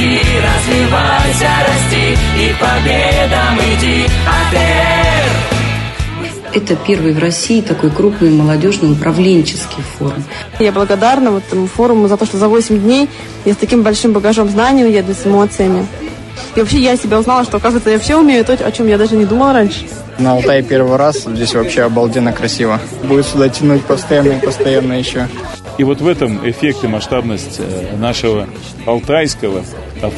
впереди Развивайся, расти и победам иди АТР это первый в России такой крупный молодежный управленческий форум. Я благодарна вот этому форуму за то, что за 8 дней я с таким большим багажом знаний уеду, с эмоциями. И вообще я себя узнала, что, оказывается, я все умею, то, о чем я даже не думала раньше. На Алтае первый раз, здесь вообще обалденно красиво. Будет сюда тянуть постоянно и постоянно еще. И вот в этом эффект и масштабность э, нашего алтайского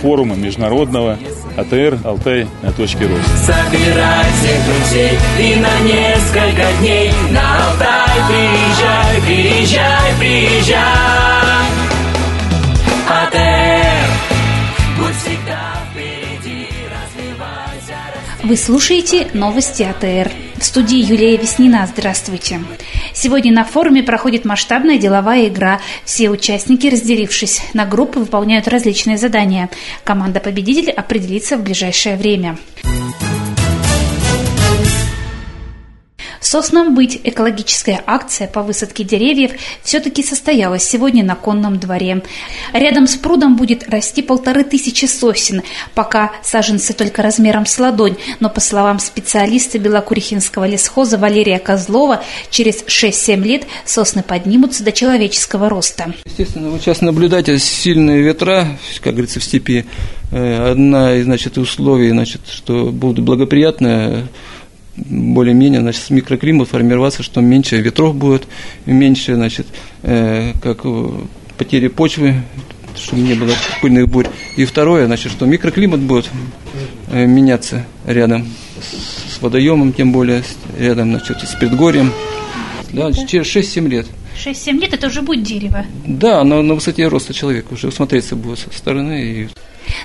форума международного АТР «Алтай на точке роста». Собирай всех друзей и на несколько дней на Алтай приезжай, приезжай, приезжай. АТР, будь всегда впереди, развивайся. Вы слушаете новости АТР. В студии Юлия Веснина. Здравствуйте. Сегодня на форуме проходит масштабная деловая игра. Все участники, разделившись на группы, выполняют различные задания. Команда победителей определится в ближайшее время. Соснам быть экологическая акция по высадке деревьев все-таки состоялась сегодня на конном дворе. Рядом с прудом будет расти полторы тысячи сосен, пока саженцы только размером с ладонь, но по словам специалиста Белокурихинского лесхоза Валерия Козлова, через 6-7 лет сосны поднимутся до человеческого роста. Естественно, вы сейчас наблюдаете сильные ветра, как говорится, в степи. Э, одна из значит, условий, значит, что будут благоприятные более-менее значит, микроклимат формироваться, что меньше ветров будет, меньше значит, э, как э, потери почвы, чтобы не было пыльных бурь. И второе, значит, что микроклимат будет э, меняться рядом с, с водоемом, тем более рядом значит, с предгорьем. Да, через 6-7 лет. 6-7 лет это уже будет дерево. Да, на, на высоте роста человека уже смотреться будет со стороны. И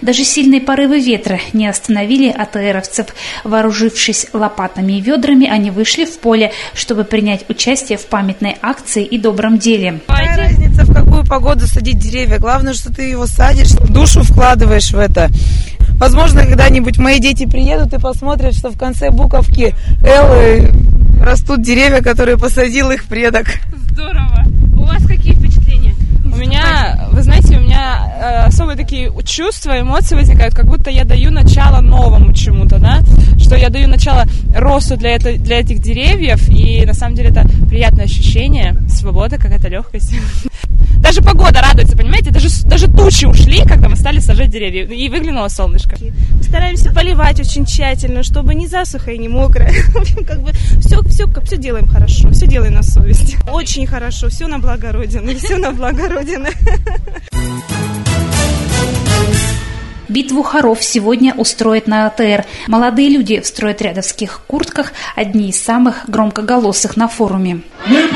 даже сильные порывы ветра не остановили АТРовцев. Вооружившись лопатами и ведрами, они вышли в поле, чтобы принять участие в памятной акции и добром деле. Какая разница, в какую погоду садить деревья? Главное, что ты его садишь, душу вкладываешь в это. Возможно, когда-нибудь мои дети приедут и посмотрят, что в конце буковки «Л» растут деревья, которые посадил их предок. Здорово. У вас какие впечатления? У меня, вы знаете, у меня э, особые такие чувства, эмоции возникают, как будто я даю начало новому чему-то, да, что я даю начало росту для, это, для этих деревьев, и на самом деле это приятное ощущение, свобода, какая-то легкость. Даже погода радуется, понимаете? Даже, даже тучи ушли, когда мы стали сажать деревья, и выглянуло солнышко. Мы стараемся поливать очень тщательно, чтобы не засуха и не мокрая. Как бы все, все, все делаем хорошо, все делаем на совесть. Очень хорошо, все на благо Родины, все на благо Родины. Битву хоров сегодня устроит на АТР. Молодые люди в стройотрядовских куртках – одни из самых громкоголосых на форуме. Мы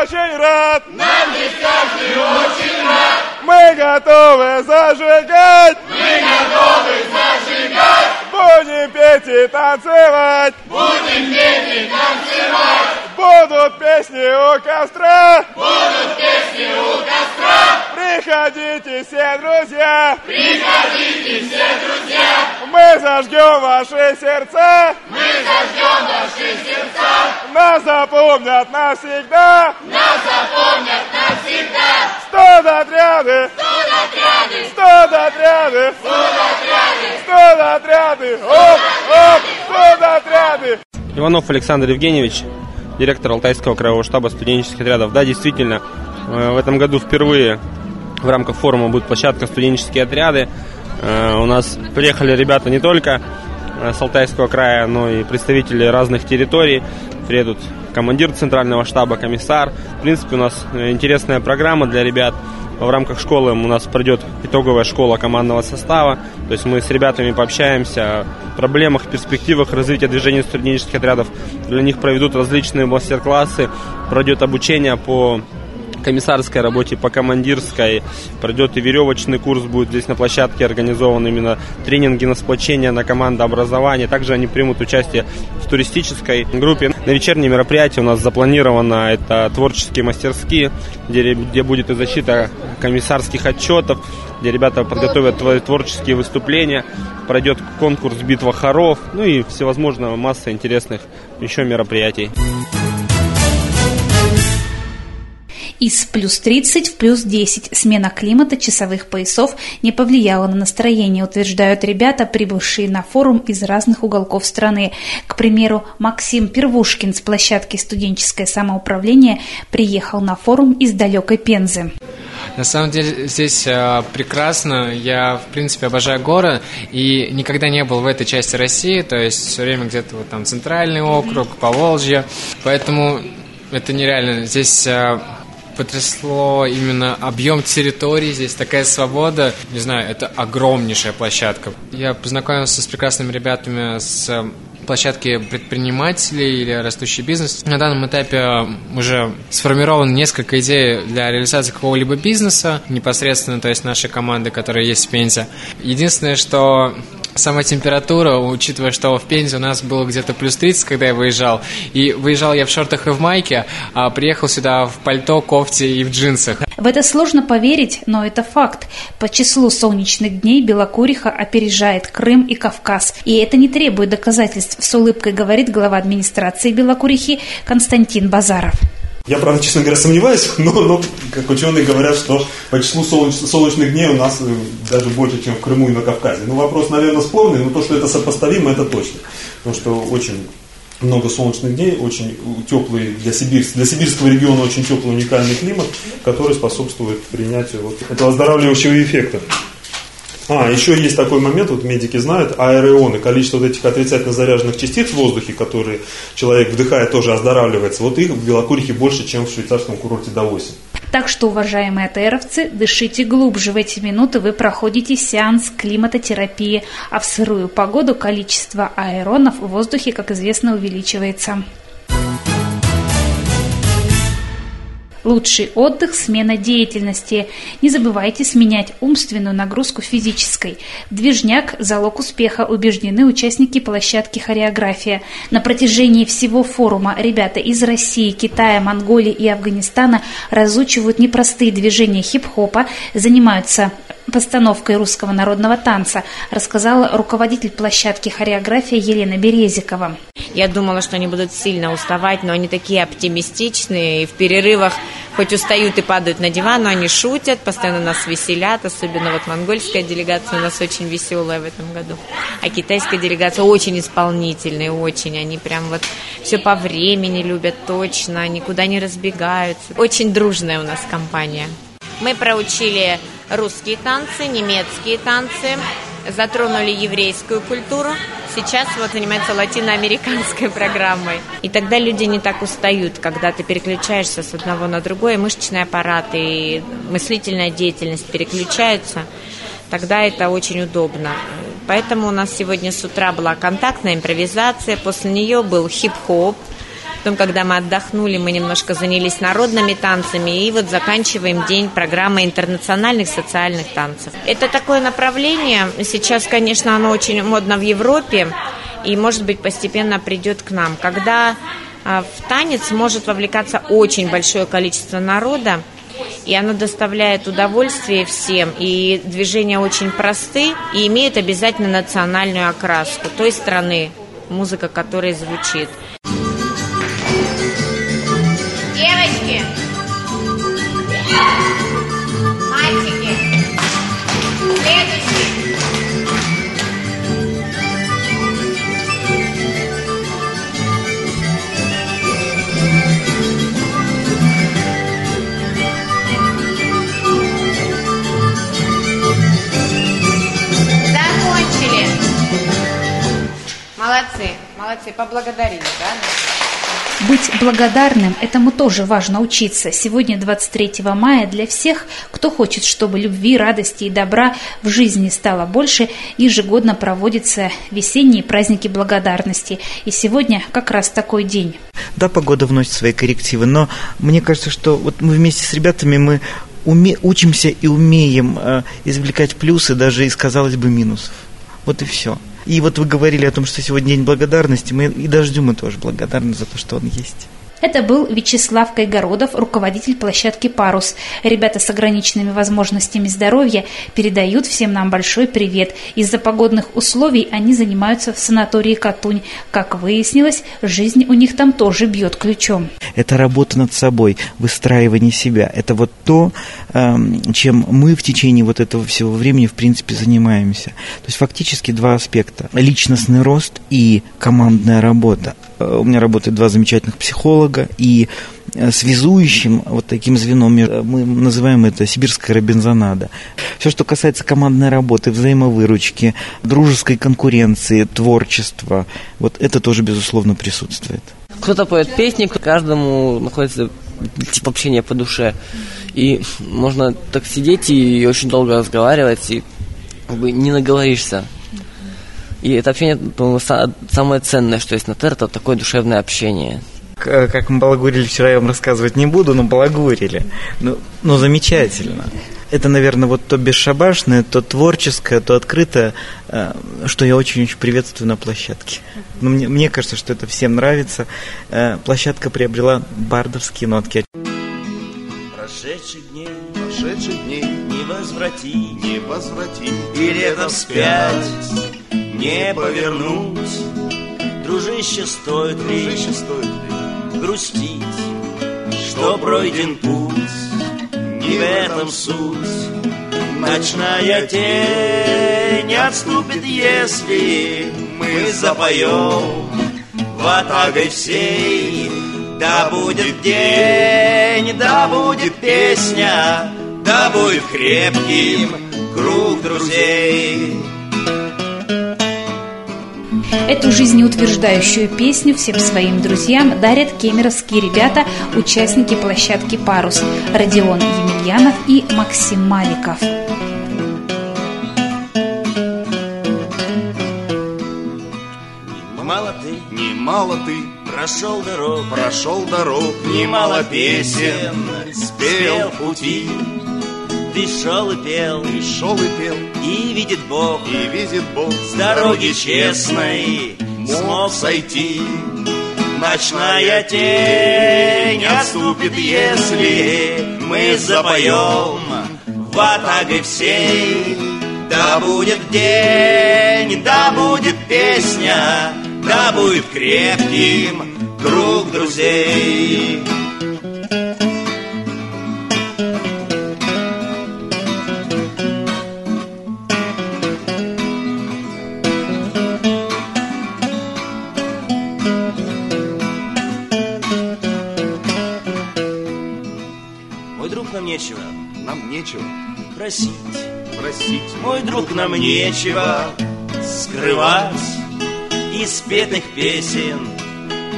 очень рад! Нам здесь каждый очень рад! Мы готовы зажигать! Мы готовы зажигать! Будем петь и танцевать! Будем петь и танцевать! Будут песни у костра! Будут песни у костра! Приходите все, друзья! Приходите все, друзья! Мы зажгем ваши сердца! Мы зажгем ваши сердца! Нас запомнят навсегда! Нас запомнят навсегда! Студотряды! Студотряды! Студотряды! Студотряды! Студотряды! Оп, оп! Студотряды! Иванов Александр Евгеньевич, директор Алтайского краевого штаба студенческих отрядов. Да, действительно, в этом году впервые в рамках форума будет площадка «Студенческие отряды». У нас приехали ребята не только с Алтайского края, но и представители разных территорий. Приедут командир центрального штаба, комиссар. В принципе, у нас интересная программа для ребят. В рамках школы у нас пройдет итоговая школа командного состава. То есть мы с ребятами пообщаемся о проблемах, перспективах развития движения студенческих отрядов. Для них проведут различные мастер-классы, пройдет обучение по комиссарской работе, по командирской. Пройдет и веревочный курс будет здесь на площадке организован именно тренинги на сплочение, на командообразование. Также они примут участие в туристической группе. На вечерние мероприятия у нас запланировано это творческие мастерские, где, где будет и защита комиссарских отчетов, где ребята подготовят творческие выступления, пройдет конкурс «Битва хоров», ну и всевозможная масса интересных еще мероприятий. Из плюс 30 в плюс 10 смена климата часовых поясов не повлияла на настроение, утверждают ребята, прибывшие на форум из разных уголков страны. К примеру, Максим Первушкин с площадки «Студенческое самоуправление» приехал на форум из далекой Пензы. На самом деле здесь э, прекрасно. Я, в принципе, обожаю горы и никогда не был в этой части России, то есть все время где-то вот там центральный округ, Поволжье. Поэтому это нереально. Здесь э, потрясло именно объем территории, здесь такая свобода. Не знаю, это огромнейшая площадка. Я познакомился с прекрасными ребятами с площадки предпринимателей или растущий бизнес. На данном этапе уже сформировано несколько идей для реализации какого-либо бизнеса, непосредственно, то есть нашей команды, которая есть в Пензе. Единственное, что сама температура, учитывая, что в Пензе у нас было где-то плюс 30, когда я выезжал, и выезжал я в шортах и в майке, а приехал сюда в пальто, кофте и в джинсах. В это сложно поверить, но это факт. По числу солнечных дней Белокуриха опережает Крым и Кавказ. И это не требует доказательств, с улыбкой говорит глава администрации Белокурихи Константин Базаров. Я, правда, честно говоря, сомневаюсь, но, но как ученые говорят, что по числу солнеч, солнечных дней у нас э, даже больше, чем в Крыму и на Кавказе. Ну, вопрос, наверное, спорный, но то, что это сопоставимо, это точно. Потому что очень много солнечных дней, очень теплый для, Сибирь, для сибирского региона очень теплый уникальный климат, который способствует принятию вот этого оздоравливающего эффекта. А, еще есть такой момент, вот медики знают, аэроны, количество вот этих отрицательно заряженных частиц в воздухе, которые человек вдыхает, тоже оздоравливается. Вот их в Белокурихе больше, чем в швейцарском курорте Давосе. Так что, уважаемые АТРовцы, дышите глубже. В эти минуты вы проходите сеанс климатотерапии, а в сырую погоду количество аэронов в воздухе, как известно, увеличивается. Лучший отдых – смена деятельности. Не забывайте сменять умственную нагрузку физической. Движняк – залог успеха, убеждены участники площадки «Хореография». На протяжении всего форума ребята из России, Китая, Монголии и Афганистана разучивают непростые движения хип-хопа, занимаются постановкой русского народного танца, рассказала руководитель площадки хореография Елена Березикова. Я думала, что они будут сильно уставать, но они такие оптимистичные, и в перерывах хоть устают и падают на диван, но они шутят, постоянно нас веселят, особенно вот монгольская делегация у нас очень веселая в этом году, а китайская делегация очень исполнительная, очень, они прям вот все по времени любят точно, никуда не разбегаются. Очень дружная у нас компания. Мы проучили русские танцы, немецкие танцы, затронули еврейскую культуру. Сейчас вот занимается латиноамериканской программой. И тогда люди не так устают, когда ты переключаешься с одного на другое, мышечный аппарат и мыслительная деятельность переключаются. Тогда это очень удобно. Поэтому у нас сегодня с утра была контактная импровизация, после нее был хип-хоп, Потом, когда мы отдохнули, мы немножко занялись народными танцами и вот заканчиваем день программы интернациональных социальных танцев. Это такое направление, сейчас, конечно, оно очень модно в Европе и, может быть, постепенно придет к нам. Когда а, в танец может вовлекаться очень большое количество народа, и оно доставляет удовольствие всем, и движения очень просты, и имеют обязательно национальную окраску той страны, музыка которой звучит. Молодцы, поблагодарили, да? Быть благодарным – этому тоже важно учиться. Сегодня, 23 мая, для всех, кто хочет, чтобы любви, радости и добра в жизни стало больше, ежегодно проводятся весенние праздники благодарности. И сегодня как раз такой день. Да, погода вносит свои коррективы, но мне кажется, что вот мы вместе с ребятами мы уме, учимся и умеем э, извлекать плюсы даже из, казалось бы, минусов. Вот и все. И вот вы говорили о том, что сегодня день благодарности, мы и дождю мы тоже благодарны за то, что он есть. Это был Вячеслав Кайгородов, руководитель площадки «Парус». Ребята с ограниченными возможностями здоровья передают всем нам большой привет. Из-за погодных условий они занимаются в санатории «Катунь». Как выяснилось, жизнь у них там тоже бьет ключом. Это работа над собой, выстраивание себя. Это вот то, эм, чем мы в течение вот этого всего времени, в принципе, занимаемся. То есть фактически два аспекта. Личностный рост и командная работа. Э, У меня работают два замечательных психолога, и э, связующим вот таким звеном э, мы называем это сибирская робинзонада. Все, что касается командной работы, взаимовыручки, дружеской конкуренции, творчества, вот это тоже, безусловно, присутствует. Кто-то поет песни, каждому находится тип общения по душе. И можно так сидеть и очень долго разговаривать, и как бы не наговоришься. И это общение, по-моему, са- самое ценное, что есть на ТЭР, это такое душевное общение. Как мы балагурили вчера, я вам рассказывать не буду, но балагурили. Ну, ну замечательно. Это, наверное, вот то бесшабашное, то творческое, то открытое, э, что я очень-очень приветствую на площадке. Ну, мне, мне кажется, что это всем нравится. Э, Площадка приобрела бардовские нотки. Прошедших дней, прошедших дней не возврати, не возврати, и лето вспять не повернуть. Дружище, стоит ли, Дружище, стоит ли грустить, что пройден путь, не в этом суть. Ночная тень отступит, если мы запоем ватагой всей. Да будет день, да будет песня, да будет крепким круг друзей. Эту жизнеутверждающую песню всем своим друзьям дарят кемеровские ребята, участники площадки «Парус» Родион Емельянов и Максим Маликов. Мало ты Немало ты прошел дорог, прошел дорог, немало песен спел пути. Ты шел и пел, Ты шел и пел, и видит Бог, и видит Бог с дороги честной смог сойти. Ночная тень отступит, если мы запоем ватагой всей. Да будет день, да будет песня, да будет крепким круг друзей. Друг, нам нечего? Нам нечего. Просить. просить. Мой друг, нам нечего скрывать Из петных песен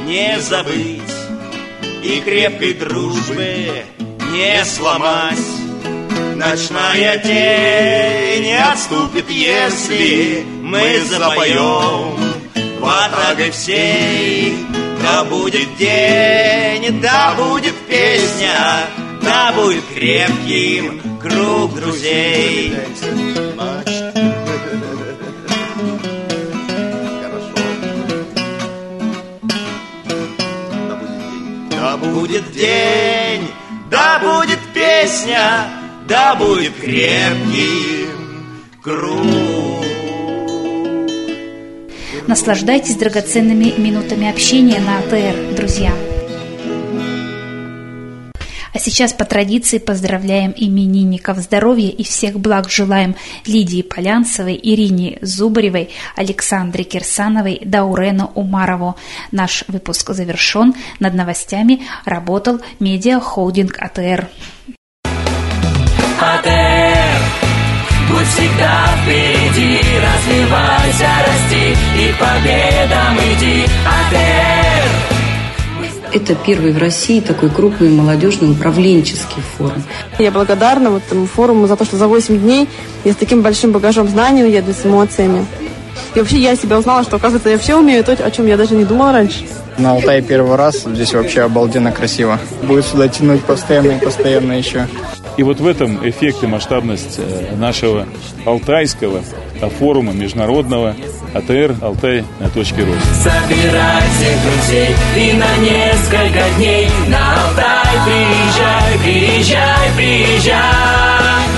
не забыть И крепкой дружбы не сломать. Ночная тень не отступит, если мы запоем. Ватагой всей Да будет день, да будет песня Да будет крепким круг друзей Да будет день, да будет песня, да будет крепким круг. Наслаждайтесь драгоценными минутами общения на АТР, друзья. Сейчас по традиции поздравляем именинников здоровья и всех благ желаем Лидии Полянцевой, Ирине Зубаревой, Александре Кирсановой, Даурену Умарову. Наш выпуск завершен. Над новостями работал медиа-холдинг АТР. АТР Будь всегда впереди, развивайся, расти И победам иди, АТР Это первый в России такой крупный молодежный управленческий форум. Я благодарна вот этому форуму за то, что за 8 дней я с таким большим багажом знаний уеду, с эмоциями. И вообще я себя узнала, что, оказывается, я все умею, то, о чем я даже не думала раньше. На Алтае первый раз, здесь вообще обалденно красиво. Будет сюда тянуть постоянно и постоянно еще. И вот в этом эффект и масштабность э, нашего алтайского форума международного АТР «Алтай на точке роста». Собирай всех друзей и на несколько дней на Алтай приезжай, приезжай, приезжай.